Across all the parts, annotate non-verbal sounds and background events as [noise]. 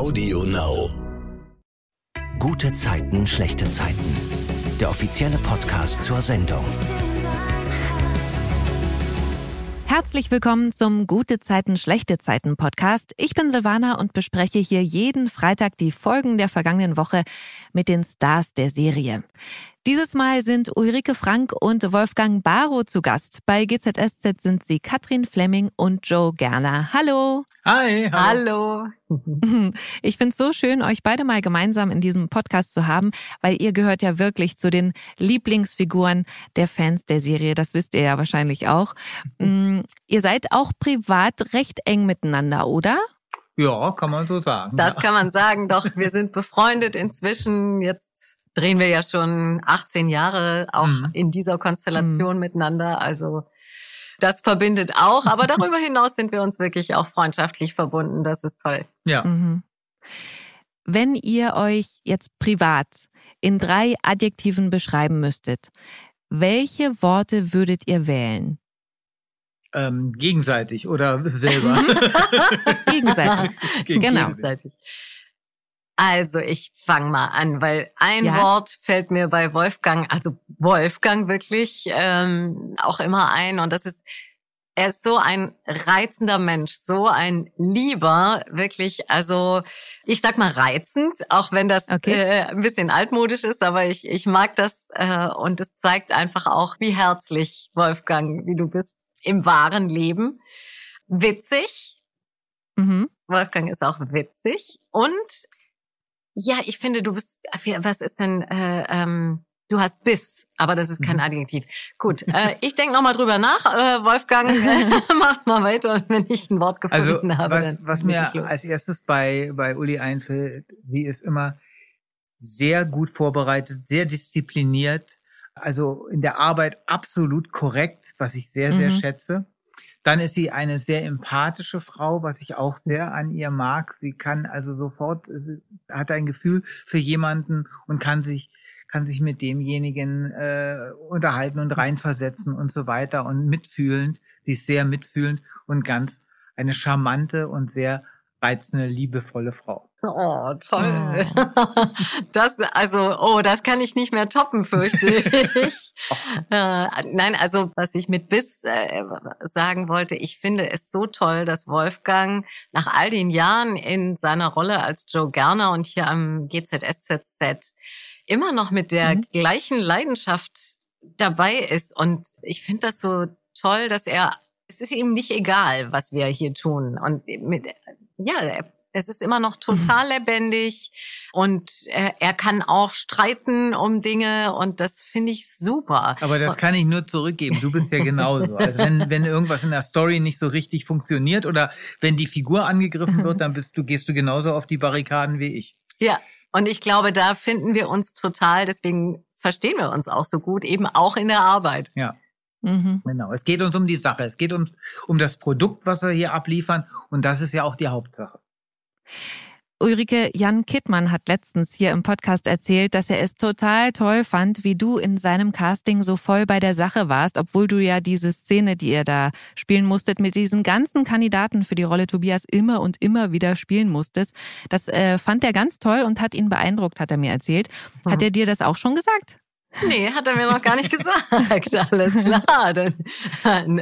Audio Now. Gute Zeiten, schlechte Zeiten. Der offizielle Podcast zur Sendung. Herzlich willkommen zum Gute Zeiten, schlechte Zeiten Podcast. Ich bin Silvana und bespreche hier jeden Freitag die Folgen der vergangenen Woche mit den Stars der Serie. Dieses Mal sind Ulrike Frank und Wolfgang Barrow zu Gast. Bei GZSZ sind sie Katrin Fleming und Joe Gerner. Hallo. Hi. Hallo. hallo. [laughs] Ich finde es so schön, euch beide mal gemeinsam in diesem Podcast zu haben, weil ihr gehört ja wirklich zu den Lieblingsfiguren der Fans der Serie. Das wisst ihr ja wahrscheinlich auch. Mm, ihr seid auch privat recht eng miteinander, oder? Ja, kann man so sagen. Das ja. kann man sagen, doch. Wir sind befreundet inzwischen. Jetzt drehen wir ja schon 18 Jahre auch mhm. in dieser Konstellation mhm. miteinander. Also das verbindet auch. Aber [laughs] darüber hinaus sind wir uns wirklich auch freundschaftlich verbunden. Das ist toll. Ja. Mhm. Wenn ihr euch jetzt privat in drei Adjektiven beschreiben müsstet, welche Worte würdet ihr wählen? Ähm, gegenseitig oder selber? [laughs] gegenseitig. [laughs] genau. Gegenseitig. Also ich fange mal an, weil ein ja. Wort fällt mir bei Wolfgang, also Wolfgang wirklich ähm, auch immer ein und das ist, er ist so ein reizender Mensch, so ein Lieber, wirklich, also ich sag mal reizend, auch wenn das okay. äh, ein bisschen altmodisch ist, aber ich, ich mag das äh, und es zeigt einfach auch, wie herzlich Wolfgang, wie du bist im wahren Leben. Witzig. Mhm. Wolfgang ist auch witzig und ja, ich finde, du bist, was ist denn, äh, ähm, du hast Biss, aber das ist kein mhm. Adjektiv. Gut, äh, ich denke nochmal drüber nach. Äh, Wolfgang, [laughs] [laughs] äh, macht mal weiter, wenn ich ein Wort gefunden also, habe. Was, was mir als erstes bei, bei Uli einfällt, sie ist immer sehr gut vorbereitet, sehr diszipliniert, also in der Arbeit absolut korrekt, was ich sehr, sehr mhm. schätze. Dann ist sie eine sehr empathische Frau, was ich auch sehr an ihr mag. Sie kann also sofort, hat ein Gefühl für jemanden und kann sich kann sich mit demjenigen äh, unterhalten und reinversetzen und so weiter und mitfühlend. Sie ist sehr mitfühlend und ganz eine charmante und sehr reizende, liebevolle Frau. Oh, toll. Oh. [laughs] Das, also, oh, das kann ich nicht mehr toppen, fürchte [laughs] ich. äh, nein, also, was ich mit Biss äh, sagen wollte, ich finde es so toll, dass Wolfgang nach all den Jahren in seiner Rolle als Joe Gerner und hier am GZSZZ immer noch mit der mhm. gleichen Leidenschaft dabei ist. Und ich finde das so toll, dass er es ist ihm nicht egal, was wir hier tun. Und mit, ja, es ist immer noch total lebendig und er, er, kann auch streiten um Dinge und das finde ich super. Aber das kann ich nur zurückgeben. Du bist ja [laughs] genauso. Also wenn, wenn irgendwas in der Story nicht so richtig funktioniert oder wenn die Figur angegriffen wird, dann bist du, gehst du genauso auf die Barrikaden wie ich. Ja, und ich glaube, da finden wir uns total, deswegen verstehen wir uns auch so gut, eben auch in der Arbeit. Ja. Mhm. Genau. Es geht uns um die Sache. Es geht uns um das Produkt, was wir hier abliefern. Und das ist ja auch die Hauptsache. Ulrike Jan Kittmann hat letztens hier im Podcast erzählt, dass er es total toll fand, wie du in seinem Casting so voll bei der Sache warst, obwohl du ja diese Szene, die ihr da spielen musstet, mit diesen ganzen Kandidaten für die Rolle Tobias immer und immer wieder spielen musstest. Das äh, fand er ganz toll und hat ihn beeindruckt, hat er mir erzählt. Hat er dir das auch schon gesagt? Nee, hat er mir noch gar nicht gesagt. [laughs] Alles klar. Dann,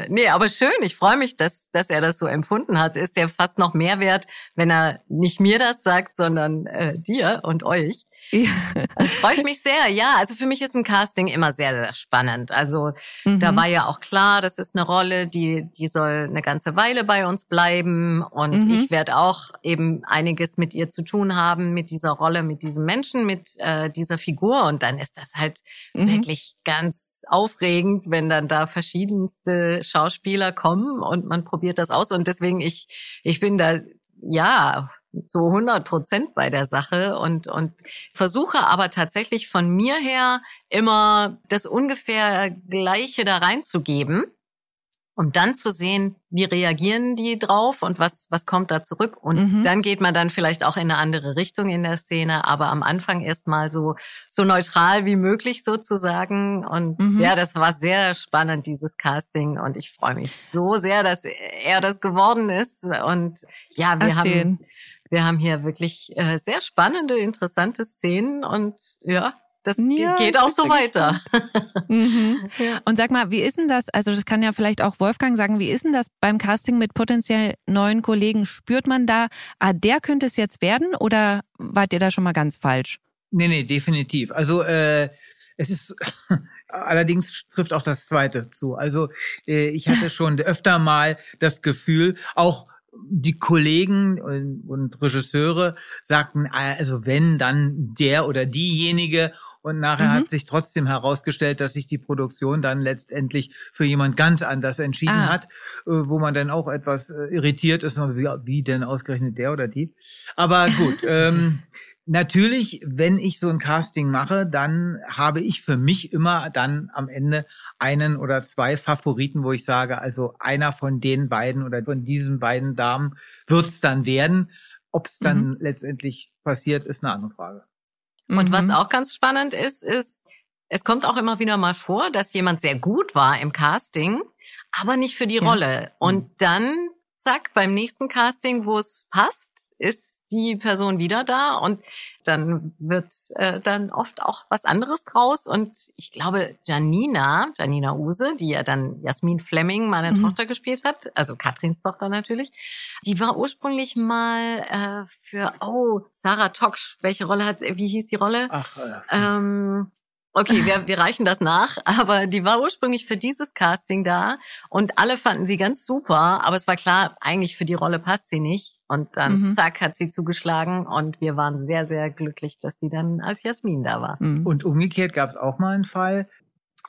nee, aber schön. Ich freue mich, dass, dass er das so empfunden hat. Ist ja fast noch mehr wert, wenn er nicht mir das sagt, sondern äh, dir und euch. Ja. Freue ich mich sehr. Ja, also für mich ist ein Casting immer sehr, sehr spannend. Also mhm. da war ja auch klar, das ist eine Rolle, die, die soll eine ganze Weile bei uns bleiben. Und mhm. ich werde auch eben einiges mit ihr zu tun haben, mit dieser Rolle, mit diesem Menschen, mit äh, dieser Figur. Und dann ist das halt mhm. wirklich ganz aufregend, wenn dann da verschiedenste Schauspieler kommen und man probiert das aus. Und deswegen, ich, ich bin da, ja, zu 100 Prozent bei der Sache und, und versuche aber tatsächlich von mir her immer das ungefähr Gleiche da reinzugeben um dann zu sehen, wie reagieren die drauf und was, was kommt da zurück. Und mhm. dann geht man dann vielleicht auch in eine andere Richtung in der Szene, aber am Anfang erstmal so, so neutral wie möglich sozusagen. Und mhm. ja, das war sehr spannend, dieses Casting. Und ich freue mich so sehr, dass er das geworden ist. Und ja, wir Ach, haben, wir haben hier wirklich äh, sehr spannende, interessante Szenen und ja, das Ja, geht auch so weiter. [laughs] Mhm. Ja. Und sag mal, wie ist denn das? Also, das kann ja vielleicht auch Wolfgang sagen. Wie ist denn das beim Casting mit potenziell neuen Kollegen? Spürt man da, ah, der könnte es jetzt werden oder wart ihr da schon mal ganz falsch? Nee, nee, definitiv. Also äh, es ist [laughs] allerdings trifft auch das zweite zu. Also äh, ich hatte schon öfter mal das Gefühl, auch die Kollegen und, und Regisseure sagten, also wenn, dann der oder diejenige. Und nachher Mhm. hat sich trotzdem herausgestellt, dass sich die Produktion dann letztendlich für jemand ganz anders entschieden Ah. hat, äh, wo man dann auch etwas äh, irritiert ist, wie, wie denn ausgerechnet der oder die. Aber gut, [laughs] ähm, natürlich, wenn ich so ein Casting mache, dann habe ich für mich immer dann am Ende einen oder zwei Favoriten, wo ich sage, also einer von den beiden oder von diesen beiden Damen wird's dann werden. Ob es dann letztendlich passiert, ist eine andere Frage. Und was Mhm. auch ganz spannend ist, ist, es kommt auch immer wieder mal vor, dass jemand sehr gut war im Casting, aber nicht für die Ja. Rolle. Und dann, zack, beim nächsten Casting, wo es passt, ist die Person wieder da und dann wird äh, dann oft auch was anderes draus. Und ich glaube, Janina, Janina Use, die ja dann Jasmin Fleming, meine Mhm. Tochter, gespielt hat, also Katrins Tochter natürlich, die war ursprünglich mal äh, für, oh, Sarah Toksch, welche Rolle hat, wie hieß die Rolle? Ach, äh, Ähm, okay, wir, wir reichen das nach, [laughs] aber die war ursprünglich für dieses Casting da und alle fanden sie ganz super, aber es war klar, eigentlich für die Rolle passt sie nicht. Und dann, Mhm. zack, hat sie zugeschlagen und wir waren sehr, sehr glücklich, dass sie dann als Jasmin da war. Mhm. Und umgekehrt gab es auch mal einen Fall.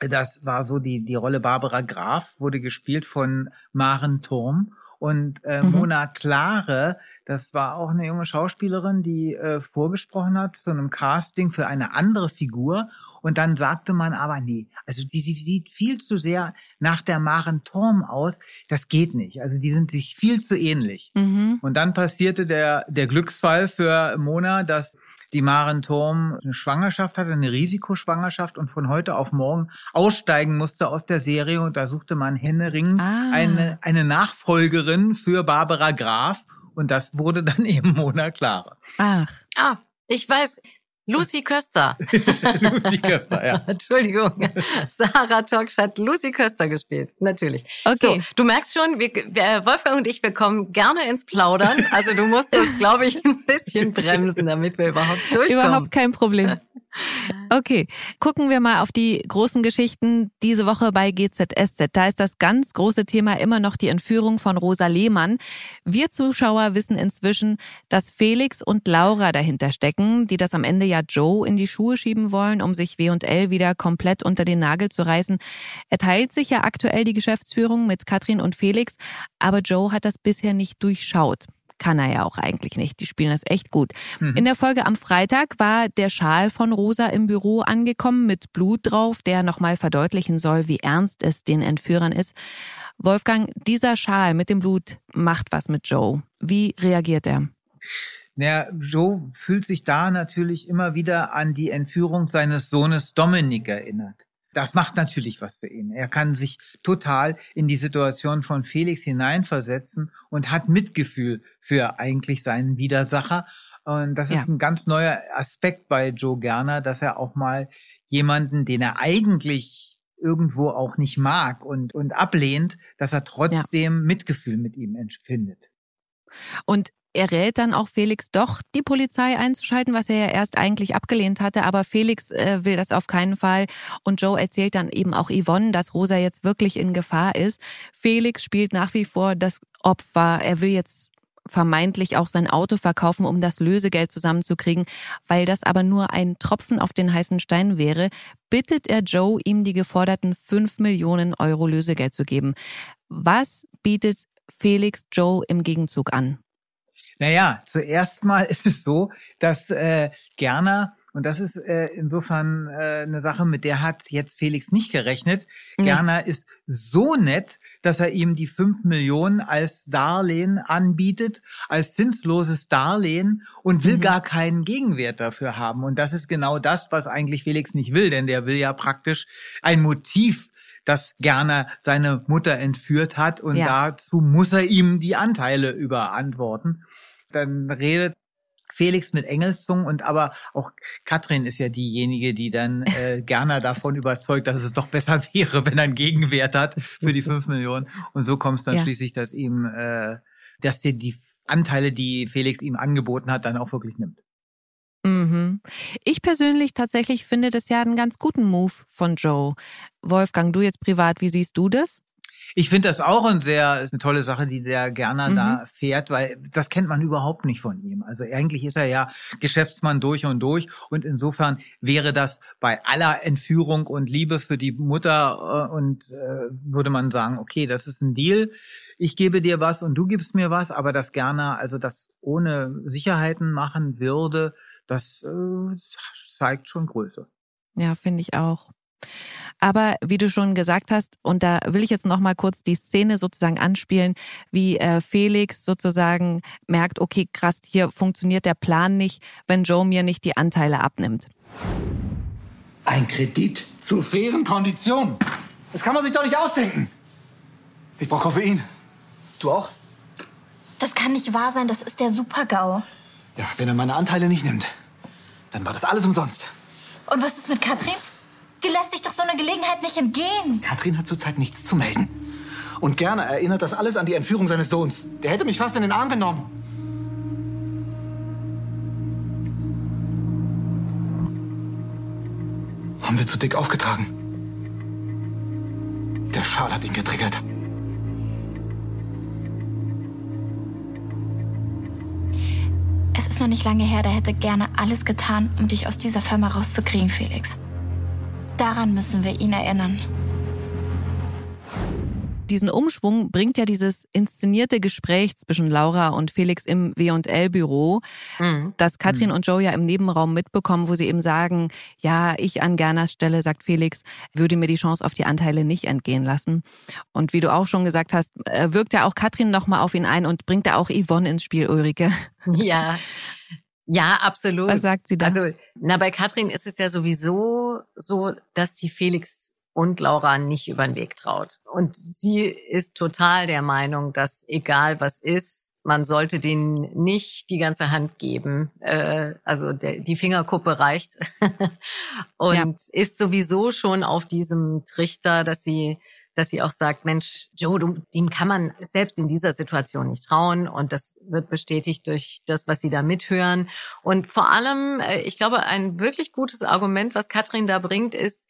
Das war so die, die Rolle Barbara Graf, wurde gespielt von Maren Turm. Und äh, Mhm. Mona Klare, das war auch eine junge Schauspielerin, die äh, vorgesprochen hat zu einem Casting für eine andere Figur. Und dann sagte man aber, nee, also die, sie sieht viel zu sehr nach der Maren Turm aus. Das geht nicht. Also die sind sich viel zu ähnlich. Mhm. Und dann passierte der, der Glücksfall für Mona, dass die Maren Turm eine Schwangerschaft hatte, eine Risikoschwangerschaft und von heute auf morgen aussteigen musste aus der Serie. Und da suchte man händeringend Ah. eine, eine Nachfolgerin für Barbara Graf. Und das wurde dann [laughs] eben Mona Klare. Ach, Ah, ich weiß, Lucy Köster. [laughs] Lucy Köster, ja. [laughs] Entschuldigung. Sarah Toksch hat Lucy Köster gespielt. Natürlich. okay. So, du merkst schon, wir, wir, Wolfgang und ich, wir kommen gerne ins Plaudern. Also du musst uns, glaube ich, ein bisschen bremsen, damit wir überhaupt durchkommen. Überhaupt kein Problem. [laughs] Okay, gucken wir mal auf die großen Geschichten diese Woche bei GZSZ. Da ist das ganz große Thema immer noch die Entführung von Rosa Lehmann. Wir Zuschauer wissen inzwischen, dass Felix und Laura dahinter stecken, die das am Ende ja Joe in die Schuhe schieben wollen, um sich W&L wieder komplett unter den Nagel zu reißen. Er teilt sich ja aktuell die Geschäftsführung mit Katrin und Felix, aber Joe hat das bisher nicht durchschaut. Kann er ja auch eigentlich nicht. Die spielen das echt gut. Mhm. In der Folge am Freitag war der Schal von Rosa im Büro angekommen mit Blut drauf, der nochmal verdeutlichen soll, wie ernst es den Entführern ist. Wolfgang, dieser Schal mit dem Blut macht was mit Joe. Wie reagiert er? Naja, Joe fühlt sich da natürlich immer wieder an die Entführung seines Sohnes Dominik erinnert. Das macht natürlich was für ihn. Er kann sich total in die Situation von Felix hineinversetzen und hat Mitgefühl für eigentlich seinen Widersacher. Und das Ja. ist ein ganz neuer Aspekt bei Joe Gerner, dass er auch mal jemanden, den er eigentlich irgendwo auch nicht mag und, und ablehnt, dass er trotzdem Mitgefühl mit ihm empfindet. Und er rät dann auch Felix doch, die Polizei einzuschalten, was er ja erst eigentlich abgelehnt hatte. Aber Felix äh, will das auf keinen Fall. Und Joe erzählt dann eben auch Yvonne, dass Rosa jetzt wirklich in Gefahr ist. Felix spielt nach wie vor das Opfer. Er will jetzt vermeintlich auch sein Auto verkaufen, um das Lösegeld zusammenzukriegen. Weil das aber nur ein Tropfen auf den heißen Stein wäre, bittet er Joe, ihm die geforderten 5 Millionen Euro Lösegeld zu geben. Was bietet Felix Joe im Gegenzug an? Naja, zuerst mal [laughs] ist es so, dass äh, Gerner, und das ist äh, insofern äh, eine Sache, mit der hat jetzt Felix nicht gerechnet, Nee. Gerner ist so nett, dass er ihm die fünf Millionen als Darlehen anbietet, als zinsloses Darlehen und will Mhm. gar keinen Gegenwert dafür haben. Und das ist genau das, was eigentlich Felix nicht will, denn der will ja praktisch ein Motiv dass Gerner seine Mutter entführt hat und Ja. dazu muss er ihm die Anteile überantworten. Dann redet Felix mit Engelszungen und aber auch Katrin ist ja diejenige, die dann äh, [laughs] gerne davon überzeugt, dass es doch besser [laughs] wäre, wenn er einen Gegenwert hat für die fünf Millionen. Und so kommt es dann ja. schließlich, dass ihm, äh, dass er die Anteile, die Felix ihm angeboten hat, dann auch wirklich nimmt. Mhm. Ich persönlich tatsächlich finde das ja einen ganz guten Move von Joe. Wolfgang, du jetzt privat, wie siehst du das? Ich finde das auch ein sehr, eine tolle Sache, die der Gerner mhm. da fährt, weil das kennt man überhaupt nicht von ihm. Also eigentlich ist er ja Geschäftsmann durch und durch und insofern wäre das bei aller Entführung und Liebe für die Mutter äh, und äh, würde man sagen, okay, das ist ein Deal. Ich gebe dir was und du gibst mir was, aber das Gerner also das ohne Sicherheiten machen würde, das äh, zeigt schon Größe. Ja, finde ich auch. Aber wie du schon gesagt hast, und da will ich jetzt noch mal kurz die Szene sozusagen anspielen, wie äh, Felix sozusagen merkt, okay, krass, hier funktioniert der Plan nicht, wenn Joe mir nicht die Anteile abnimmt. Ein Kredit zu fairen Konditionen. Das kann man sich doch nicht ausdenken. Ich brauche Koffein. Du auch? Das kann nicht wahr sein, das ist der Super-GAU. Ja, wenn er meine Anteile nicht nimmt, dann war das alles umsonst. Und was ist mit Katrin? Die lässt sich doch so eine Gelegenheit nicht entgehen. Katrin hat zurzeit nichts zu melden. Und gerne erinnert das alles an die Entführung seines Sohns. Der hätte mich fast in den Arm genommen. Haben wir zu dick aufgetragen. Der Schal hat ihn getriggert. Es ist noch nicht lange her, da hätte gerne alles getan, um dich aus dieser Firma rauszukriegen, Felix. Daran müssen wir ihn erinnern. Diesen Umschwung bringt ja dieses inszenierte Gespräch zwischen Laura und Felix im W&L-Büro, mhm. das Katrin mhm. und Joe ja im Nebenraum mitbekommen, wo sie eben sagen, ja, ich an Gernas Stelle, sagt Felix, würde mir die Chance auf die Anteile nicht entgehen lassen. Und wie du auch schon gesagt hast, äh, wirkt ja auch Katrin nochmal auf ihn ein und bringt da auch Yvonne ins Spiel, Ulrike. Ja, ja, absolut. Was sagt sie da? Also, na, bei Katrin ist es ja sowieso so, dass sie Felix und Laura nicht über den Weg traut. Und sie ist total der Meinung, dass egal was ist, man sollte denen nicht die ganze Hand geben. Äh, also der, die Fingerkuppe reicht. [laughs] und ja. ist sowieso schon auf diesem Trichter, dass sie dass sie auch sagt, Mensch, Joe, du, dem kann man selbst in dieser Situation nicht trauen. Und das wird bestätigt durch das, was sie da mithören. Und vor allem, äh, ich glaube, ein wirklich gutes Argument, was Katrin da bringt, ist,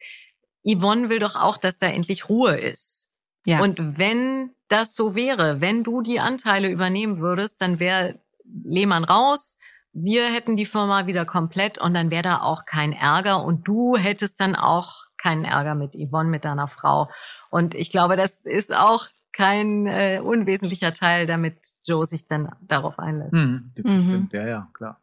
Yvonne will doch auch, dass da endlich Ruhe ist. Ja. Und wenn das so wäre, wenn du die Anteile übernehmen würdest, dann wäre Lehmann raus, wir hätten die Firma wieder komplett und dann wäre da auch kein Ärger und du hättest dann auch keinen Ärger mit Yvonne, mit deiner Frau. Und ich glaube, das ist auch kein äh, unwesentlicher Teil, damit Joe sich dann darauf einlässt. Mhm, mhm. Ja, ja, klar.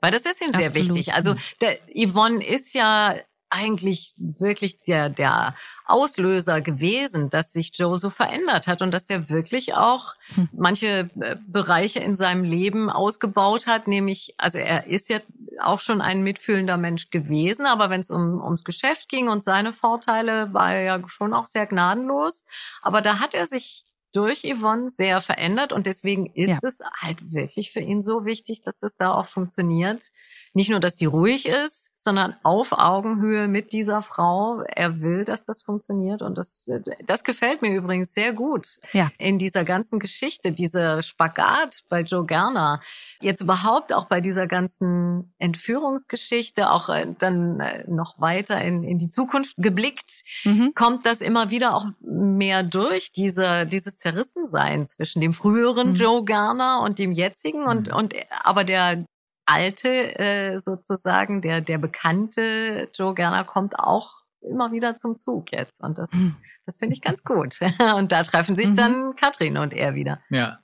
Weil das ist ihm sehr Absolut. wichtig. Also der Yvonne ist ja eigentlich wirklich der, der Auslöser gewesen, dass sich Joe so verändert hat und dass er wirklich auch hm. manche äh, Bereiche in seinem Leben ausgebaut hat, nämlich, also er ist ja auch schon ein mitfühlender Mensch gewesen, aber wenn es um, ums Geschäft ging und seine Vorteile, war er ja schon auch sehr gnadenlos. Aber da hat er sich durch Yvonne sehr verändert und deswegen ist ja. es halt wirklich für ihn so wichtig, dass es da auch funktioniert. Nicht nur, dass die ruhig ist, sondern auf Augenhöhe mit dieser Frau. Er will, dass das funktioniert und das, das gefällt mir übrigens sehr gut ja. in dieser ganzen Geschichte, dieser Spagat bei Joe Gerner. Jetzt überhaupt auch bei dieser ganzen Entführungsgeschichte, auch äh, dann äh, noch weiter in, in die Zukunft geblickt, mhm. kommt das immer wieder auch mehr durch, diese, dieses Zerrissensein zwischen dem früheren mhm. Joe Garner und dem jetzigen und, mhm. und aber der alte äh, sozusagen, der, der bekannte Joe Garner kommt auch immer wieder zum Zug jetzt und das, mhm. das finde ich ganz gut. [laughs] und da treffen sich mhm. dann Katrin und er wieder. Ja.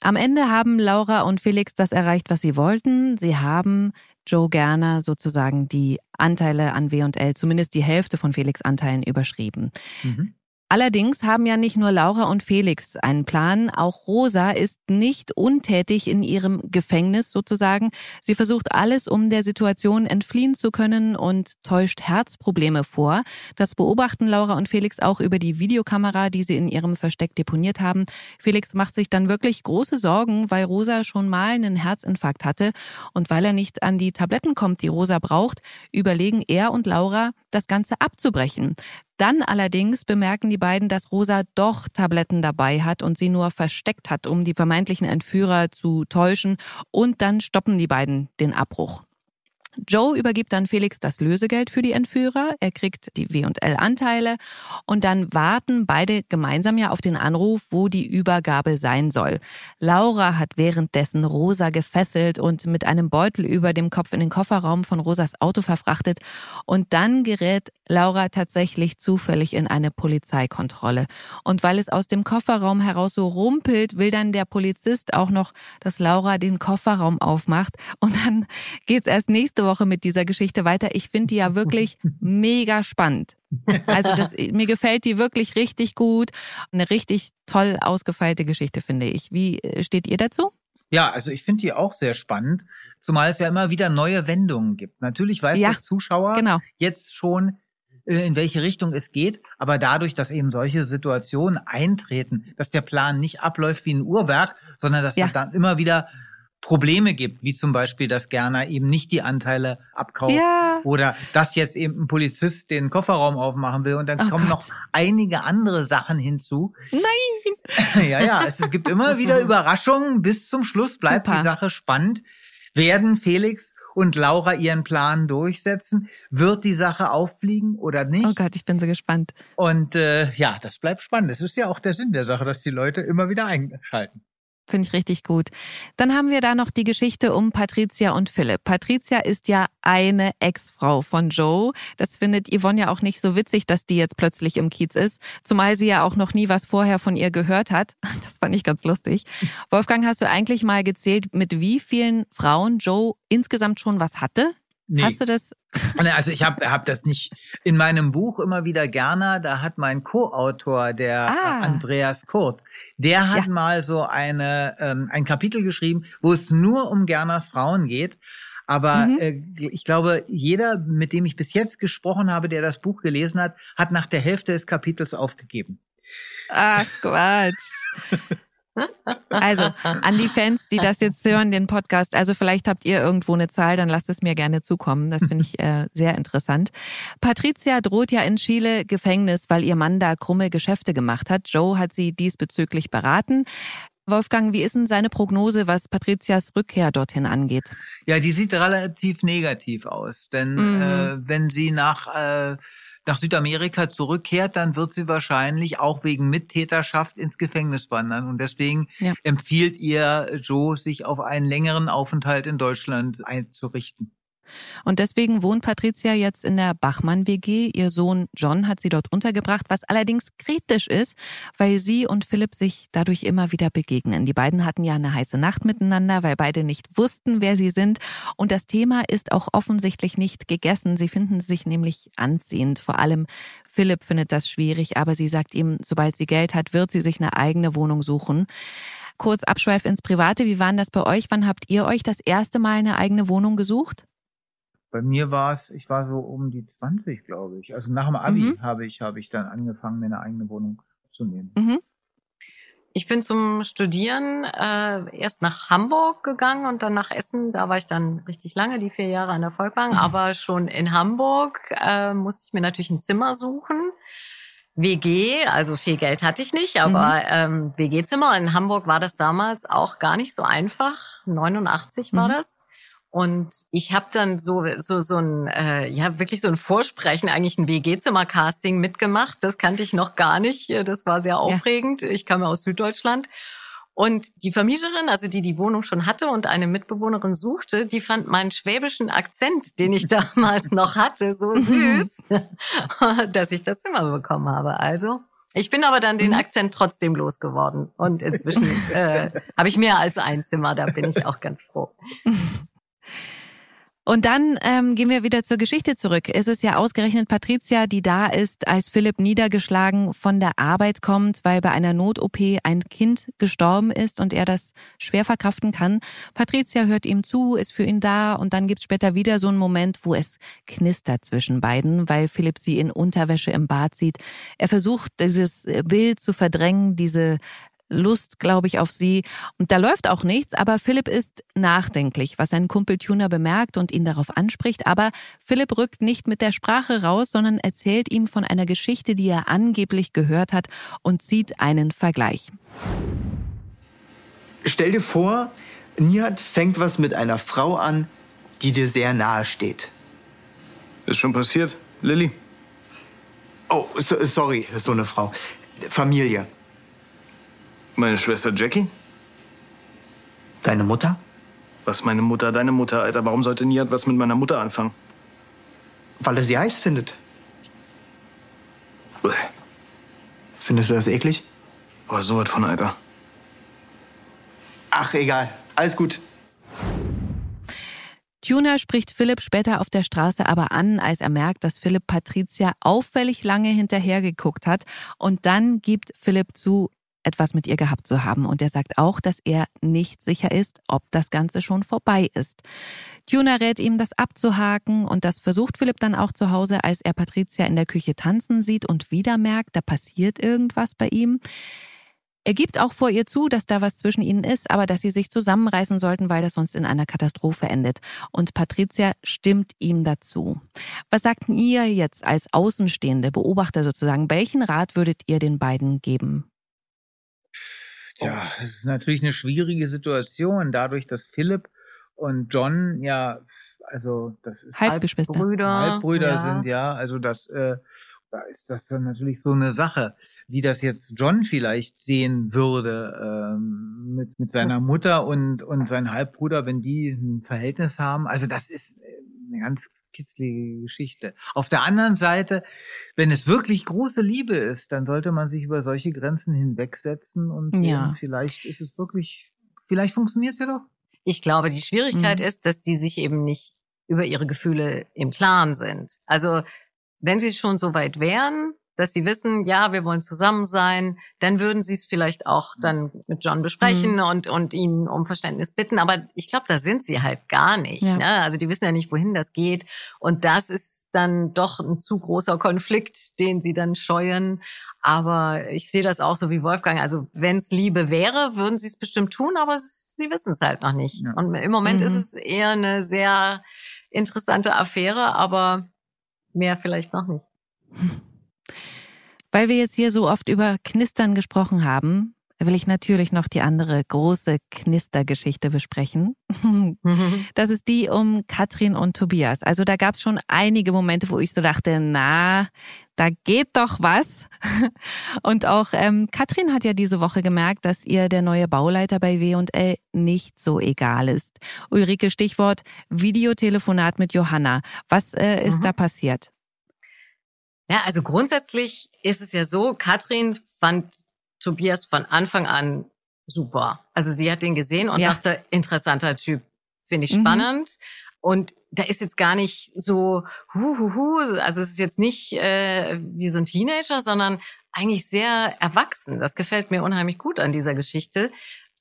Am Ende haben Laura und Felix das erreicht, was sie wollten. Sie haben Joe Gerner sozusagen die Anteile an W&L, zumindest die Hälfte von Felix Anteilen überschrieben. Mhm. Allerdings haben ja nicht nur Laura und Felix einen Plan, auch Rosa ist nicht untätig in ihrem Gefängnis sozusagen. Sie versucht alles, um der Situation entfliehen zu können und täuscht Herzprobleme vor. Das beobachten Laura und Felix auch über die Videokamera, die sie in ihrem Versteck deponiert haben. Felix macht sich dann wirklich große Sorgen, weil Rosa schon mal einen Herzinfarkt hatte und weil er nicht an die Tabletten kommt, die Rosa braucht, überlegen er und Laura, das Ganze abzubrechen. Dann allerdings bemerken die beiden, dass Rosa doch Tabletten dabei hat und sie nur versteckt hat, um die vermeintlichen Entführer zu täuschen. Und dann stoppen die beiden den Abbruch. Joe übergibt dann Felix das Lösegeld für die Entführer, er kriegt die W&L-Anteile und dann warten beide gemeinsam ja auf den Anruf, wo die Übergabe sein soll. Laura hat währenddessen Rosa gefesselt und mit einem Beutel über dem Kopf in den Kofferraum von Rosas Auto verfrachtet und dann gerät Laura tatsächlich zufällig in eine Polizeikontrolle. Und weil es aus dem Kofferraum heraus so rumpelt, will dann der Polizist auch noch, dass Laura den Kofferraum aufmacht und dann geht's erst nächste Woche mit dieser Geschichte weiter. Ich finde die ja wirklich [laughs] mega spannend. Also das, mir gefällt die wirklich richtig gut. Eine richtig toll ausgefeilte Geschichte, finde ich. Wie äh, steht ihr dazu? Ja, also ich finde die auch sehr spannend, zumal es ja immer wieder neue Wendungen gibt. Natürlich weiß ja, der Zuschauer genau. jetzt schon, äh, in welche Richtung es geht, aber dadurch, dass eben solche Situationen eintreten, dass der Plan nicht abläuft wie ein Uhrwerk, sondern dass ja. es dann immer wieder Probleme gibt, wie zum Beispiel, dass Gerner eben nicht die Anteile abkauft ja. oder dass jetzt eben ein Polizist den Kofferraum aufmachen will und dann oh kommen Gott. noch einige andere Sachen hinzu. Nein! [laughs] ja, ja, es, gibt immer wieder [laughs] Überraschungen. Bis zum Schluss bleibt Super. die Sache spannend. Werden Felix und Laura ihren Plan durchsetzen? Wird die Sache auffliegen oder nicht? Oh Gott, ich bin so gespannt. Und äh, ja, das bleibt spannend. Es ist ja auch der Sinn der Sache, dass die Leute immer wieder einschalten. Finde ich richtig gut. Dann haben wir da noch die Geschichte um Patricia und Philipp. Patricia ist ja eine Ex-Frau von Joe. Das findet Yvonne ja auch nicht so witzig, dass die jetzt plötzlich im Kiez ist. Zumal sie ja auch noch nie was vorher von ihr gehört hat. [laughs] Das fand ich ganz lustig. Wolfgang, hast du eigentlich mal gezählt, mit wie vielen Frauen Joe insgesamt schon was hatte? Nee. Hast du das? Also ich habe hab das nicht in meinem Buch immer wieder gerne. Da hat mein Co-Autor, der ah. Andreas Kurz, der hat ja. mal so eine ähm, ein Kapitel geschrieben, wo es nur um Gerners Frauen geht. Aber mhm. äh, ich glaube, jeder, mit dem ich bis jetzt gesprochen habe, der das Buch gelesen hat, hat nach der Hälfte des Kapitels aufgegeben. Ach Quatsch. [laughs] Also an die Fans, die das jetzt hören, den Podcast, also vielleicht habt ihr irgendwo eine Zahl, dann lasst es mir gerne zukommen. Das finde ich äh, sehr interessant. Patricia droht ja in Chile Gefängnis, weil ihr Mann da krumme Geschäfte gemacht hat. Joe hat sie diesbezüglich beraten. Wolfgang, wie ist denn seine Prognose, was Patrizias Rückkehr dorthin angeht? Ja, die sieht relativ negativ aus, denn mhm. äh, wenn sie nach äh, nach Südamerika zurückkehrt, dann wird sie wahrscheinlich auch wegen Mittäterschaft ins Gefängnis wandern. Und deswegen ja. empfiehlt ihr Joe, sich auf einen längeren Aufenthalt in Deutschland einzurichten. Und deswegen wohnt Patricia jetzt in der Bachmann-WG. Ihr Sohn John hat sie dort untergebracht, was allerdings kritisch ist, weil sie und Philipp sich dadurch immer wieder begegnen. Die beiden hatten ja eine heiße Nacht miteinander, weil beide nicht wussten, wer sie sind. Und das Thema ist auch offensichtlich nicht gegessen. Sie finden sich nämlich anziehend. Vor allem Philipp findet das schwierig, aber sie sagt ihm, sobald sie Geld hat, wird sie sich eine eigene Wohnung suchen. Kurz Abschweif ins Private. Wie war das bei euch? Wann habt ihr euch das erste Mal eine eigene Wohnung gesucht? Bei mir war es, ich war so um die 20, glaube ich. Also nach dem Abi mhm. habe ich, habe ich dann angefangen, mir eine eigene Wohnung zu nehmen. Mhm. Ich bin zum Studieren äh, erst nach Hamburg gegangen und dann nach Essen. Da war ich dann richtig lange, die vier Jahre an der Volkwang. [laughs] Aber schon in Hamburg äh, musste ich mir natürlich ein Zimmer suchen. WG, also viel Geld hatte ich nicht, aber mhm. ähm, WG-Zimmer in Hamburg war das damals auch gar nicht so einfach. 89 war mhm. das. Und ich habe dann so so so ein äh, ja wirklich so ein Vorsprechen, eigentlich ein WG-Zimmer-Casting mitgemacht. Das kannte ich noch gar nicht. Das war sehr aufregend. Ja. Ich kam ja aus Süddeutschland. Und die Vermieterin, also die die Wohnung schon hatte und eine Mitbewohnerin suchte, die fand meinen schwäbischen Akzent, den ich [laughs] damals noch hatte, so süß, [laughs] dass ich das Zimmer bekommen habe. Also ich bin aber dann den mhm. Akzent trotzdem losgeworden. Und inzwischen äh, habe ich mehr als ein Zimmer, da bin ich auch ganz froh. [laughs] Und dann ähm, gehen wir wieder zur Geschichte zurück. Es ist ja ausgerechnet Patricia, die da ist, als Philipp niedergeschlagen von der Arbeit kommt, weil bei einer Not-OP ein Kind gestorben ist und er das schwer verkraften kann. Patricia hört ihm zu, ist für ihn da und dann gibt's später wieder so einen Moment, wo es knistert zwischen beiden, weil Philipp sie in Unterwäsche im Bad sieht. Er versucht, dieses Bild zu verdrängen, diese Lust, glaube ich, auf sie. Und da läuft auch nichts, aber Philipp ist nachdenklich, was sein Kumpel Tuner bemerkt und ihn darauf anspricht. Aber Philipp rückt nicht mit der Sprache raus, sondern erzählt ihm von einer Geschichte, die er angeblich gehört hat und zieht einen Vergleich. Stell dir vor, Nihat fängt was mit einer Frau an, die dir sehr nahe steht. Ist schon passiert, Lilly? Oh, so, sorry, so eine Frau. Familie. Meine Schwester Jackie? Deine Mutter? Was meine Mutter, deine Mutter, Alter? Warum sollte Nihat was mit meiner Mutter anfangen? Weil er sie heiß findet. Bäh. Findest du das eklig? Boah, so was von, Alter. Ach, egal. Alles gut. Tuna spricht Philipp später auf der Straße aber an, als er merkt, dass Philipp Patricia auffällig lange hinterhergeguckt hat. Und dann gibt Philipp zu, etwas mit ihr gehabt zu haben. Und er sagt auch, dass er nicht sicher ist, ob das Ganze schon vorbei ist. Tuna rät ihm, das abzuhaken und das versucht Philipp dann auch zu Hause, als er Patricia in der Küche tanzen sieht und wieder merkt, da passiert irgendwas bei ihm. Er gibt auch vor ihr zu, dass da was zwischen ihnen ist, aber dass sie sich zusammenreißen sollten, weil das sonst in einer Katastrophe endet. Und Patricia stimmt ihm dazu. Was sagt ihr jetzt als Außenstehende, Beobachter sozusagen? Welchen Rat würdet ihr den beiden geben? Ja, es ist natürlich eine schwierige Situation, dadurch, dass Philipp und John ja, also das ist Halbgeschwister. Halbbrüder. Halbbrüder ja. sind, ja. Also das, äh, da ist das dann natürlich so eine Sache, wie das jetzt John vielleicht sehen würde ähm, mit, mit seiner Mutter und, und seinem Halbbruder, wenn die ein Verhältnis haben. Also das ist äh, eine ganz kitzlige Geschichte. Auf der anderen Seite, wenn es wirklich große Liebe ist, dann sollte man sich über solche Grenzen hinwegsetzen und Ja. vielleicht ist es wirklich, vielleicht funktioniert es ja doch. Ich glaube, die Schwierigkeit Mhm. ist, dass die sich eben nicht über ihre Gefühle im Klaren sind. Also wenn sie schon so weit wären, dass sie wissen, ja, wir wollen zusammen sein, dann würden sie es vielleicht auch dann mit John besprechen Mhm. und, und ihn um Verständnis bitten. Aber ich glaube, da sind sie halt gar nicht. Ja. Ne? Also die wissen ja nicht, wohin das geht. Und das ist dann doch ein zu großer Konflikt, den sie dann scheuen. Aber ich sehe das auch so wie Wolfgang. Also wenn es Liebe wäre, würden sie es bestimmt tun, aber sie wissen es halt noch nicht. Ja. Und im Moment Mhm. ist es eher eine sehr interessante Affäre, aber mehr vielleicht noch nicht. [laughs] Weil wir jetzt hier so oft über Knistern gesprochen haben, will ich natürlich noch die andere große Knistergeschichte besprechen. [laughs] Das ist die um Katrin und Tobias. Also da gab es schon einige Momente, wo ich so dachte, na, da geht doch was. [laughs] Und auch ähm, Katrin hat ja diese Woche gemerkt, dass ihr der neue Bauleiter bei W&L nicht so egal ist. Ulrike, Stichwort Videotelefonat mit Johanna. Was äh, ist Mhm. da passiert? Ja, also grundsätzlich ist es ja so, Katrin fand Tobias von Anfang an super. Also sie hat ihn gesehen und Ja. dachte, interessanter Typ, finde ich Mhm. spannend. Und da ist jetzt gar nicht so, hu, hu, hu, also es ist jetzt nicht äh, wie so ein Teenager, sondern eigentlich sehr erwachsen. Das gefällt mir unheimlich gut an dieser Geschichte.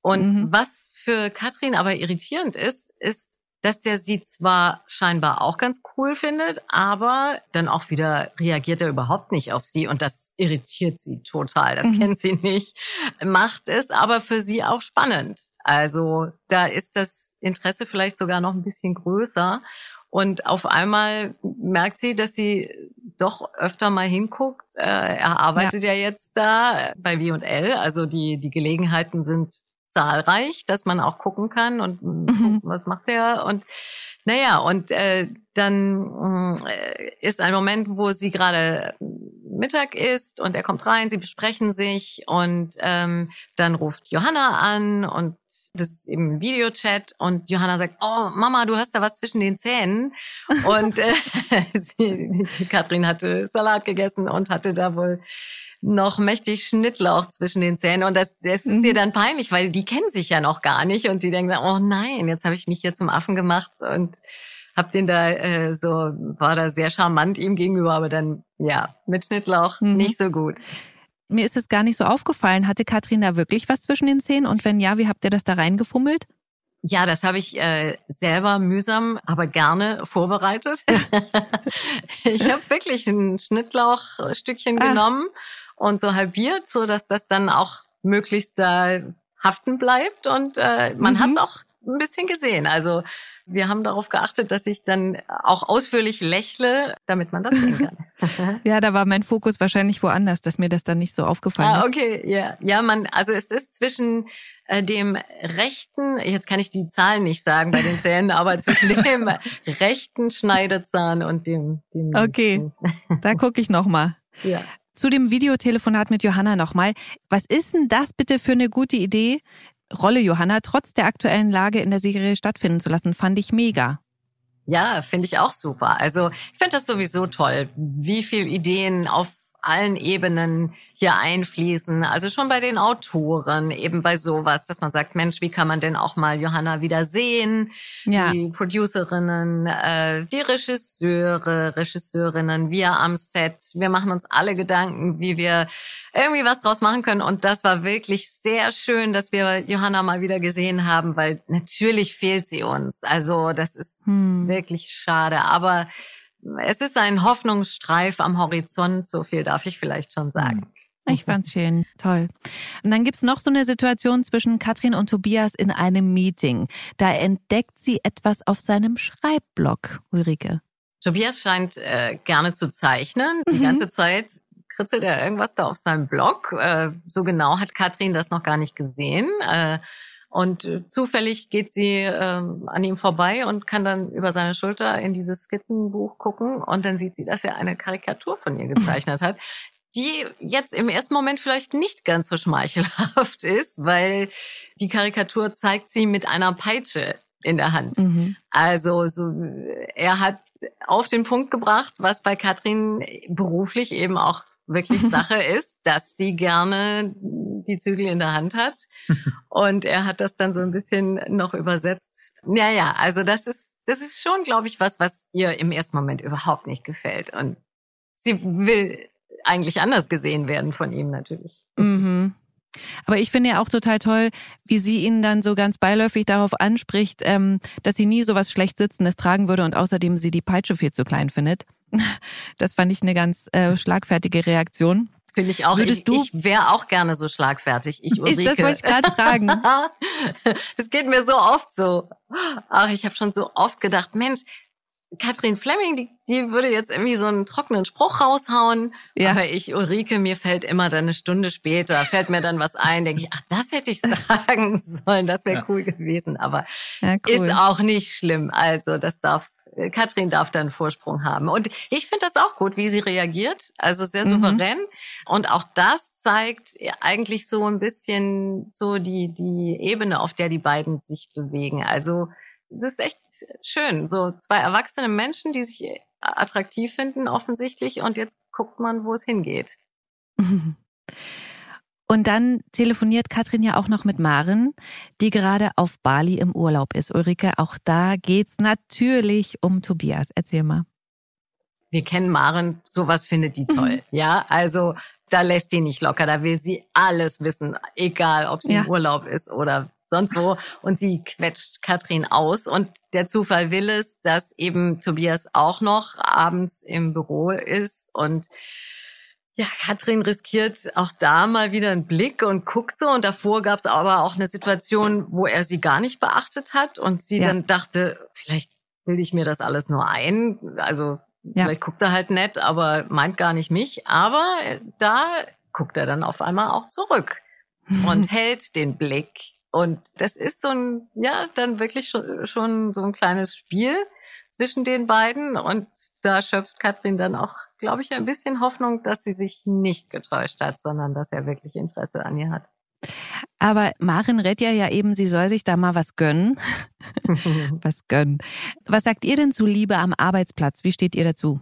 Und Mhm. was für Katrin aber irritierend ist, ist, dass der sie zwar scheinbar auch ganz cool findet, aber dann auch wieder reagiert er überhaupt nicht auf sie und das irritiert sie total. Das Mhm. kennt sie nicht. Macht es aber für sie auch spannend. Also da ist das Interesse vielleicht sogar noch ein bisschen größer. Und auf einmal merkt sie, dass sie doch öfter mal hinguckt. Äh, er arbeitet ja. jetzt da bei W&L. Also die, die Gelegenheiten sind zahlreich, dass man auch gucken kann und Mhm. gucken, was macht er und naja, und äh, dann äh, ist ein Moment, wo sie gerade Mittag ist und er kommt rein, sie besprechen sich und ähm, dann ruft Johanna an und das ist eben ein Videochat und Johanna sagt, oh Mama, du hast da was zwischen den Zähnen und [laughs] äh, [laughs] sie, Katrin hatte Salat gegessen und hatte da wohl noch mächtig Schnittlauch zwischen den Zähnen und das, das ist Mhm. ihr dann peinlich, weil die kennen sich ja noch gar nicht und die denken, oh nein, jetzt habe ich mich hier zum Affen gemacht und hab den da äh, so, war da sehr charmant ihm gegenüber, aber dann, ja, mit Schnittlauch Mhm. nicht so gut. Mir ist es gar nicht so aufgefallen. Hatte Katrin da wirklich was zwischen den Zähnen? Und wenn ja, wie habt ihr das da reingefummelt? Ja, das habe ich äh, selber mühsam, aber gerne vorbereitet. [laughs] ich habe wirklich ein Schnittlauchstückchen Ah. genommen und so halbiert, so dass das dann auch möglichst da haften bleibt. Und äh, man Mhm. hat es auch ein bisschen gesehen. Also wir haben darauf geachtet, dass ich dann auch ausführlich lächle, damit man das sehen kann. [laughs] [laughs] Ja, da war mein Fokus wahrscheinlich woanders, dass mir das dann nicht so aufgefallen Ah, ist. okay, ja. Ja, man, also es ist zwischen äh, dem rechten, jetzt kann ich die Zahlen nicht sagen bei den Zähnen, aber [laughs] zwischen dem rechten Schneidezahn und dem, dem Okay. Da gucke ich nochmal. Ja. Zu dem Videotelefonat mit Johanna nochmal. Was ist denn das bitte für eine gute Idee, Rolle Johanna trotz der aktuellen Lage in der Serie stattfinden zu lassen? Fand ich mega. Ja, finde ich auch super. Also ich finde das sowieso toll, wie viel Ideen auf allen Ebenen hier einfließen. Also schon bei den Autoren, eben bei sowas, dass man sagt, Mensch, wie kann man denn auch mal Johanna wieder sehen? Ja. Die Producerinnen, äh, die Regisseure, Regisseurinnen, wir am Set. Wir machen uns alle Gedanken, wie wir irgendwie was draus machen können. Und das war wirklich sehr schön, dass wir Johanna mal wieder gesehen haben, weil natürlich fehlt sie uns. Also das ist Hm. wirklich schade. Aber es ist ein Hoffnungsstreif am Horizont, so viel darf ich vielleicht schon sagen. Ich fand's schön, toll. Und dann gibt's noch so eine Situation zwischen Katrin und Tobias in einem Meeting. Da entdeckt sie etwas auf seinem Schreibblock, Ulrike. Tobias scheint äh, gerne zu zeichnen. Die Mhm. ganze Zeit kritzelt er irgendwas da auf seinem Blog. Äh, so genau hat Katrin das noch gar nicht gesehen. Äh, und äh, zufällig geht sie äh, an ihm vorbei und kann dann über seine Schulter in dieses Skizzenbuch gucken. Und dann sieht sie, dass er eine Karikatur von ihr gezeichnet hat, die jetzt im ersten Moment vielleicht nicht ganz so schmeichelhaft [laughs] ist, weil die Karikatur zeigt sie mit einer Peitsche in der Hand. Mhm. Also so, er hat auf den Punkt gebracht, was bei Katrin beruflich eben auch wirklich [laughs] Sache ist, dass sie gerne die Zügel in der Hand hat. [laughs] Und er hat das dann so ein bisschen noch übersetzt. Naja, also das ist, das ist schon, glaube ich, was, was ihr im ersten Moment überhaupt nicht gefällt. Und sie will eigentlich anders gesehen werden von ihm natürlich. Mhm. Aber ich finde ja auch total toll, wie sie ihn dann so ganz beiläufig darauf anspricht, ähm, dass sie nie so was schlecht Sitzendes tragen würde und außerdem sie die Peitsche viel zu klein findet. [laughs] Das fand ich eine ganz äh, schlagfertige Reaktion. Finde ich auch. Würdest ich du- ich wäre auch gerne so schlagfertig. Ich Ulrike. Ist das wollte ich gerade fragen. [laughs] das geht mir so oft so. Ach, ich habe schon so oft gedacht, Mensch, Katrin Fleming, die, die würde jetzt irgendwie so einen trockenen Spruch raushauen. Ja. Aber ich, Ulrike, mir fällt immer dann eine Stunde später, fällt mir dann was ein, denke ich, ach, das hätte ich [laughs] sagen sollen, das wäre Ja. cool gewesen. Aber Ja, cool. ist auch nicht schlimm. Also das darf, äh, Katrin darf da einen Vorsprung haben. Und ich finde das auch gut, wie sie reagiert. Also sehr Mhm. souverän. Und auch das zeigt eigentlich so ein bisschen so die, die Ebene, auf der die beiden sich bewegen. Also es ist echt schön. So zwei erwachsene Menschen, die sich attraktiv finden, offensichtlich. Und jetzt guckt man, wo es hingeht. [laughs] Und dann telefoniert Katrin ja auch noch mit Maren, die gerade auf Bali im Urlaub ist. Ulrike, auch da geht's natürlich um Tobias. Erzähl mal. wir kennen Maren, sowas findet die toll. Ja, also da lässt die nicht locker, da will sie alles wissen, egal ob sie Ja. im Urlaub ist oder sonst wo. Und sie quetscht Katrin aus. Und der Zufall will es, dass eben Tobias auch noch abends im Büro ist und ja, Katrin riskiert auch da mal wieder einen Blick und guckt so. Und davor gab es aber auch eine Situation, wo er sie gar nicht beachtet hat und sie Ja. dann dachte, vielleicht bilde ich mir das alles nur ein. Also Ja. vielleicht guckt er halt nett, aber meint gar nicht mich. Aber da guckt er dann auf einmal auch zurück [laughs] und hält den Blick. Und das ist so ein, ja, dann wirklich schon, schon so ein kleines Spiel zwischen den beiden. Und da schöpft Katrin dann auch, glaube ich, ein bisschen Hoffnung, dass sie sich nicht getäuscht hat, sondern dass er wirklich Interesse an ihr hat. Aber Maren rät ja ja eben, sie soll sich da mal was gönnen. [laughs] was gönnen. Was sagt ihr denn zu Liebe am Arbeitsplatz? Wie steht ihr dazu?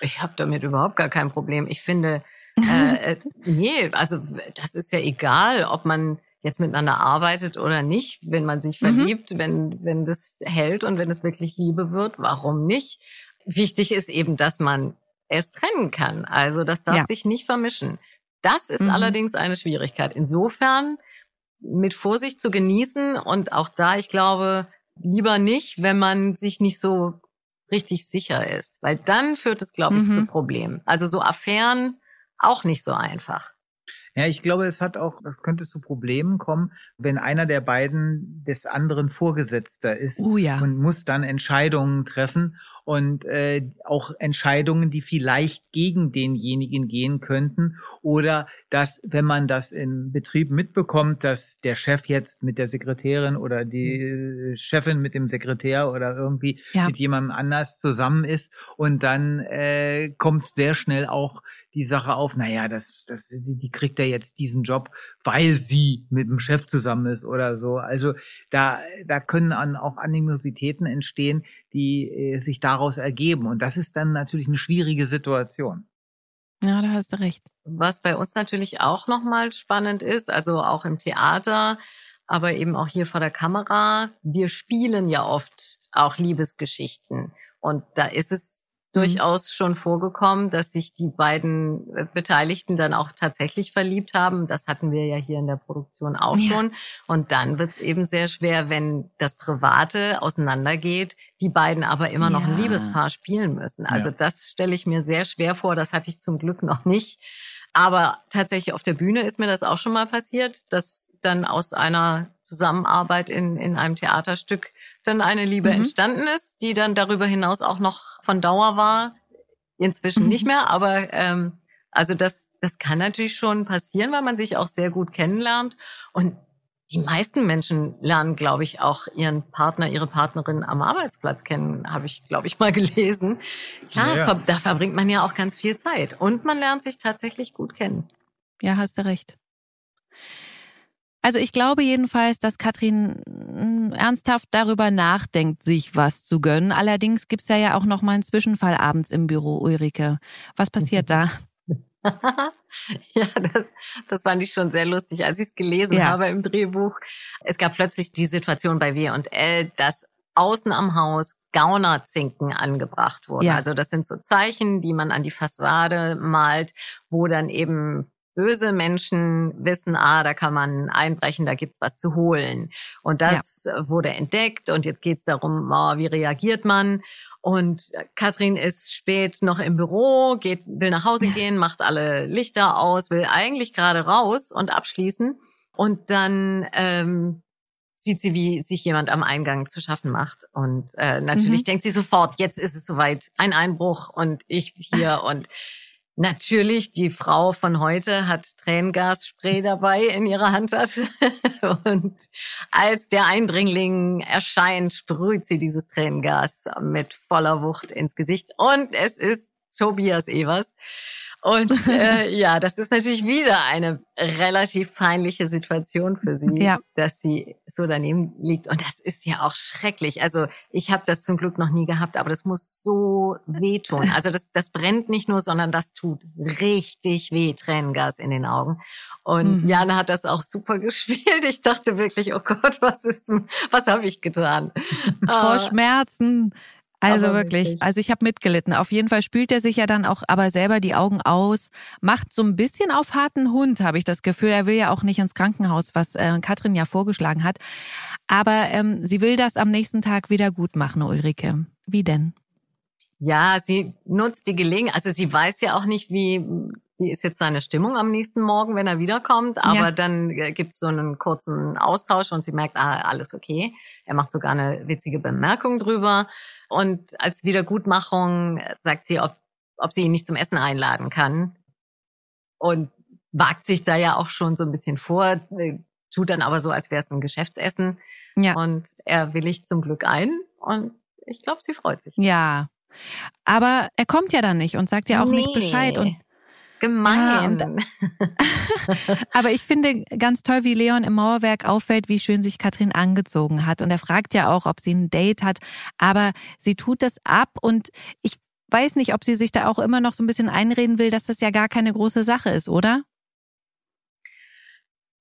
Ich habe damit überhaupt gar kein Problem. Ich finde, [laughs] äh, äh, nee, also das ist ja egal, ob man jetzt miteinander arbeitet oder nicht, wenn man sich Mhm. verliebt, wenn, wenn das hält und wenn es wirklich Liebe wird, warum nicht? Wichtig ist eben, dass man es trennen kann. Also das darf Ja. sich nicht vermischen. Das ist Mhm. allerdings eine Schwierigkeit. Insofern mit Vorsicht zu genießen und auch da, ich glaube, lieber nicht, wenn man sich nicht so richtig sicher ist, weil dann führt es, glaube ich, Mhm. zu Problemen. Also so Affären auch nicht so einfach. Ja, ich glaube, es hat auch, es könnte zu Problemen kommen, wenn einer der beiden des anderen Vorgesetzter ist Oh ja. und muss dann Entscheidungen treffen und äh, auch Entscheidungen, die vielleicht gegen denjenigen gehen könnten oder dass, wenn man das im Betrieb mitbekommt, dass der Chef jetzt mit der Sekretärin oder die äh, Chefin mit dem Sekretär oder irgendwie Ja. mit jemandem anders zusammen ist und dann äh, kommt sehr schnell auch die Sache auf, naja, das, das, die, kriegt ja jetzt diesen Job, weil sie mit dem Chef zusammen ist oder so. Also da, da können an, auch Animositäten entstehen, die äh, sich daraus ergeben. Und das ist dann natürlich eine schwierige Situation. Ja, da hast du recht. Was bei uns natürlich auch nochmal spannend ist, also auch im Theater, aber eben auch hier vor der Kamera, wir spielen ja oft auch Liebesgeschichten. Und da ist es durchaus schon vorgekommen, dass sich die beiden äh, Beteiligten dann auch tatsächlich verliebt haben. Das hatten wir ja hier in der Produktion auch Ja. schon. Und dann wird es eben sehr schwer, wenn das Private auseinandergeht, die beiden aber immer noch ein Ja. Liebespaar spielen müssen. Also Ja. das stelle ich mir sehr schwer vor. Das hatte ich zum Glück noch nicht. Aber tatsächlich auf der Bühne ist mir das auch schon mal passiert, dass dann aus einer Zusammenarbeit in, in einem Theaterstück dann eine Liebe Mhm. entstanden ist, die dann darüber hinaus auch noch von Dauer war. Inzwischen Mhm. nicht mehr, aber ähm, also das, das kann natürlich schon passieren, weil man sich auch sehr gut kennenlernt. Und die meisten Menschen lernen, glaube ich, auch ihren Partner, ihre Partnerin am Arbeitsplatz kennen, habe ich, glaube ich, mal [laughs] gelesen. Klar, Ja, ja. da verbringt man ja auch ganz viel Zeit. Und man lernt sich tatsächlich gut kennen. Ja, hast du recht. Also ich glaube jedenfalls, dass Katrin mm, ernsthaft darüber nachdenkt, sich was zu gönnen. Allerdings gibt's ja ja auch noch mal einen Zwischenfall abends im Büro, Ulrike. Was passiert da? [laughs] [laughs] ja, das, das fand ich schon sehr lustig, als ich es gelesen Ja. habe im Drehbuch. Es gab plötzlich die Situation bei W&L, dass außen am Haus Gaunerzinken angebracht wurden. Ja. Also das sind so Zeichen, die man an die Fassade malt, wo dann eben böse Menschen wissen, ah, da kann man einbrechen, da gibt's was zu holen. Und das wurde entdeckt und jetzt geht's darum, oh, wie reagiert man? Und Katrin ist spät noch im Büro, geht, will nach Hause gehen, macht alle Lichter aus, will eigentlich gerade raus und abschließen. Und dann ähm, sieht sie, wie sich jemand am Eingang zu schaffen macht. Und äh, natürlich Mhm. denkt sie sofort, jetzt ist es soweit, ein Einbruch und ich hier [laughs] und Natürlich, die Frau von heute hat Tränengasspray dabei in ihrer Handtasche. [laughs] Und als der Eindringling erscheint, sprüht sie dieses Tränengas mit voller Wucht ins Gesicht. Und es ist Tobias Evers. Und [laughs] äh, ja, das ist natürlich wieder eine relativ peinliche Situation für sie, Ja. dass sie so daneben liegt. Und das ist ja auch schrecklich. Also ich habe das zum Glück noch nie gehabt, aber das muss so wehtun. Also das, das brennt nicht nur, sondern das tut richtig weh, Tränengas in den Augen. Und Mhm. Jana hat das auch super [laughs] gespielt. Ich dachte wirklich, oh Gott, was ist, was habe ich getan? Vor Ah. Schmerzen. Also Aber wirklich, wirklich. also ich habe mitgelitten. Auf jeden Fall spült er sich ja dann auch aber selber die Augen aus, macht so ein bisschen auf harten Hund, habe ich das Gefühl. Er will ja auch nicht ins Krankenhaus, was äh, Katrin ja vorgeschlagen hat. Aber ähm, sie will das am nächsten Tag wieder gut machen, Ulrike. Wie denn? Ja, sie nutzt die Gelegenheit. Also sie weiß ja auch nicht, wie, wie ist jetzt seine Stimmung am nächsten Morgen, wenn er wiederkommt. Aber Ja. dann äh, gibt's so einen kurzen Austausch und sie merkt, ah, alles okay. Er macht sogar eine witzige Bemerkung drüber. Und als Wiedergutmachung sagt sie, ob, ob sie ihn nicht zum Essen einladen kann. Und wagt sich da ja auch schon so ein bisschen vor, äh, tut dann aber so, als wäre es ein Geschäftsessen. Ja. Und er willigt zum Glück ein. Und ich glaube, sie freut sich. Ja. Aber er kommt ja dann nicht und sagt ja auch nicht Nee. Bescheid. Und Gemein. Ja, [laughs] Aber ich finde ganz toll, wie Leon im Mauerwerk auffällt, wie schön sich Katrin angezogen hat. Und er fragt ja auch, ob sie ein Date hat. Aber sie tut das ab und ich weiß nicht, ob sie sich da auch immer noch so ein bisschen einreden will, dass das ja gar keine große Sache ist, oder?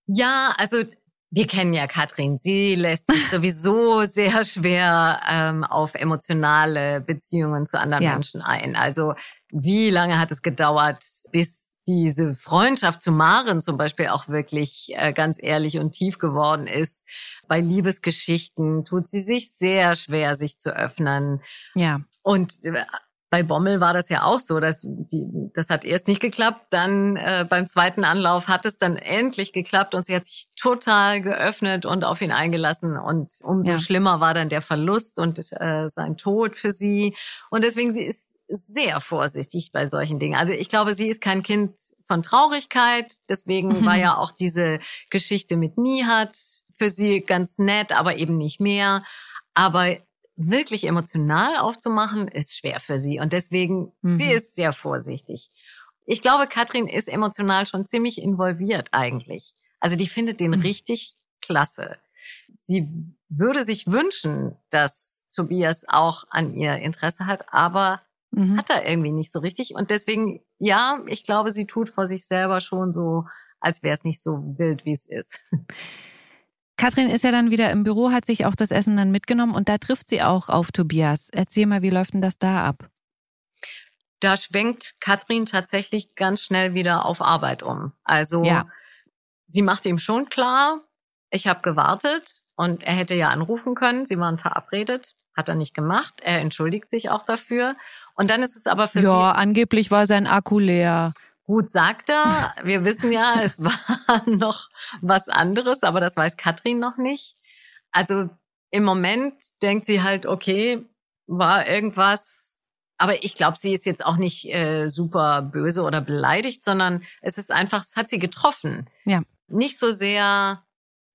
ja, also wir kennen ja Katrin. Sie lässt sich [laughs] sowieso sehr schwer ähm, auf emotionale Beziehungen zu anderen ja. Menschen ein. Also wie lange hat es gedauert, bis diese Freundschaft zu Maren zum Beispiel auch wirklich äh, ganz ehrlich und tief geworden ist. Bei Liebesgeschichten tut sie sich sehr schwer, sich zu öffnen. Ja. Und äh, bei Bommel war das ja auch so, dass die, das hat erst nicht geklappt, dann äh, beim zweiten Anlauf hat es dann endlich geklappt und sie hat sich total geöffnet und auf ihn eingelassen und umso ja. schlimmer war dann der Verlust und äh, sein Tod für sie und deswegen sie ist sehr vorsichtig bei solchen Dingen. Also ich glaube, sie ist kein Kind von Traurigkeit, deswegen mhm. war ja auch diese Geschichte mit Nihat für sie ganz nett, aber eben nicht mehr. Aber wirklich emotional aufzumachen, ist schwer für sie. Und deswegen, mhm. sie ist sehr vorsichtig. Ich glaube, Katrin ist emotional schon ziemlich involviert eigentlich. Also die findet den mhm. richtig klasse. Sie würde sich wünschen, dass Tobias auch an ihr Interesse hat, aber mhm. hat er irgendwie nicht so richtig. Und deswegen, ja, ich glaube, sie tut vor sich selber schon so, als wäre es nicht so wild, wie es ist. [laughs] Katrin ist ja dann wieder im Büro, hat sich auch das Essen dann mitgenommen und da trifft sie auch auf Tobias. Erzähl mal, wie läuft denn das da ab? Da schwenkt Katrin tatsächlich ganz schnell wieder auf Arbeit um. Also ja. sie macht ihm schon klar, ich habe gewartet und er hätte ja anrufen können. Sie waren verabredet, hat er nicht gemacht. Er entschuldigt sich auch dafür. Und dann ist es aber für ja, sie. Ja, angeblich war sein Akku leer. Gut, sagt er. Wir wissen ja, [laughs] es war [laughs] noch was anderes, aber das weiß Katrin noch nicht. Also im Moment denkt sie halt, okay, war irgendwas, aber ich glaube, sie ist jetzt auch nicht äh, super böse oder beleidigt, sondern es ist einfach, es hat sie getroffen. Ja. Nicht so sehr,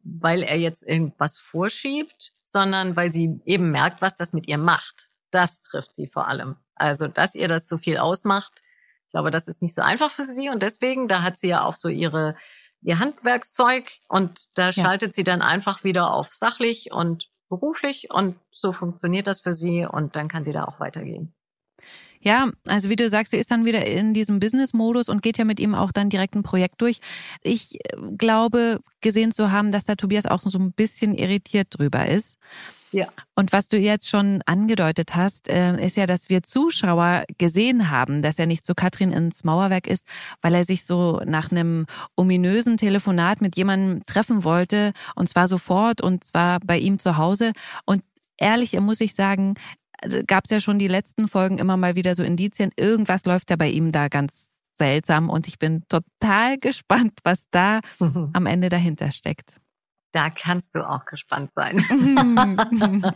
weil er jetzt irgendwas vorschiebt, sondern weil sie eben merkt, was das mit ihr macht. Das trifft sie vor allem. Also, dass ihr das so viel ausmacht, ich glaube, das ist nicht so einfach für sie und deswegen, da hat sie ja auch so ihre ihr Handwerkszeug und da ja. schaltet sie dann einfach wieder auf sachlich und beruflich und so funktioniert das für sie und dann kann sie da auch weitergehen. Ja, also wie du sagst, sie ist dann wieder in diesem Business-Modus und geht ja mit ihm auch dann direkt ein Projekt durch. Ich äh, glaube, gesehen zu haben, dass da Tobias auch so ein bisschen irritiert drüber ist. Ja. Und was du jetzt schon angedeutet hast, äh, ist ja, dass wir Zuschauer gesehen haben, dass er nicht zu Katrin ins Mauerwerk ist, weil er sich so nach einem ominösen Telefonat mit jemandem treffen wollte und zwar sofort und zwar bei ihm zu Hause. Und ehrlich muss ich sagen, also gab es ja schon die letzten Folgen immer mal wieder so Indizien, irgendwas läuft ja bei ihm da ganz seltsam und ich bin total [laughs] gespannt, was da [laughs] am Ende dahinter steckt. Da kannst du auch gespannt sein. [laughs] [laughs]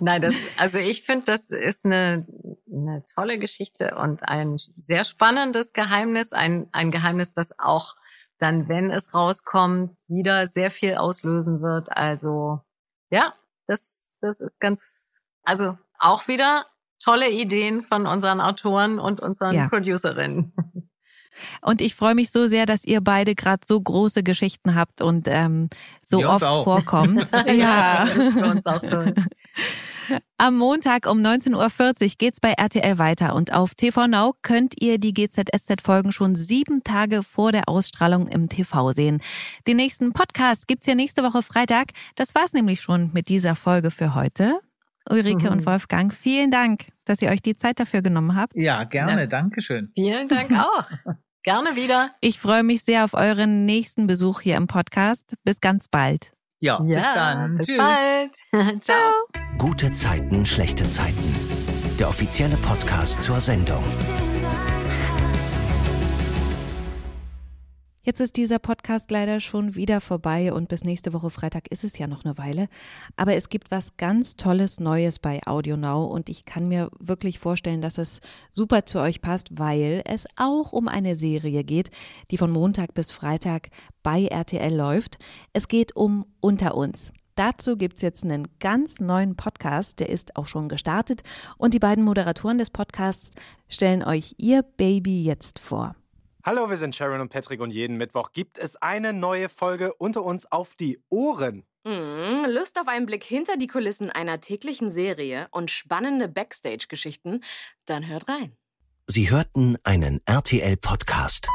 Nein, das, also ich finde, das ist eine, eine tolle Geschichte und ein sehr spannendes Geheimnis, ein, ein Geheimnis, das auch dann, wenn es rauskommt, wieder sehr viel auslösen wird. Also ja, das, das ist ganz, also auch wieder tolle Ideen von unseren Autoren und unseren ja. Producerinnen. Und ich freue mich so sehr, dass ihr beide gerade so große Geschichten habt und ähm, so oft vorkommt. [laughs] ja. [laughs] Am Montag um 19.40 Uhr geht's bei RTL weiter und auf TV Now könnt ihr die GZSZ-Folgen schon sieben Tage vor der Ausstrahlung im TV sehen. Den nächsten Podcast gibt's ja nächste Woche Freitag. Das war's nämlich schon mit dieser Folge für heute. Ulrike mhm. und Wolfgang, vielen Dank, dass ihr euch die Zeit dafür genommen habt. Ja, gerne, danke schön. Vielen Dank auch. [laughs] gerne wieder. Ich freue mich sehr auf euren nächsten Besuch hier im Podcast. Bis ganz bald. Ja, ja bis dann. Bis Tschüss. bald. [laughs] Ciao. Gute Zeiten, schlechte Zeiten. Der offizielle Podcast zur Sendung. Jetzt ist dieser Podcast leider schon wieder vorbei und bis nächste Woche Freitag ist es ja noch eine Weile. Aber es gibt was ganz Tolles Neues bei Audio Now und ich kann mir wirklich vorstellen, dass es super zu euch passt, weil es auch um eine Serie geht, die von Montag bis Freitag bei RTL läuft. Es geht um Unter uns. Dazu gibt es jetzt einen ganz neuen Podcast, der ist auch schon gestartet und die beiden Moderatoren des Podcasts stellen euch ihr Baby jetzt vor. Hallo, wir sind Sharon und Patrick und jeden Mittwoch gibt es eine neue Folge unter uns auf die Ohren. Mm, Lust auf einen Blick hinter die Kulissen einer täglichen Serie und spannende Backstage-Geschichten? Dann hört rein. Sie hörten einen RTL-Podcast.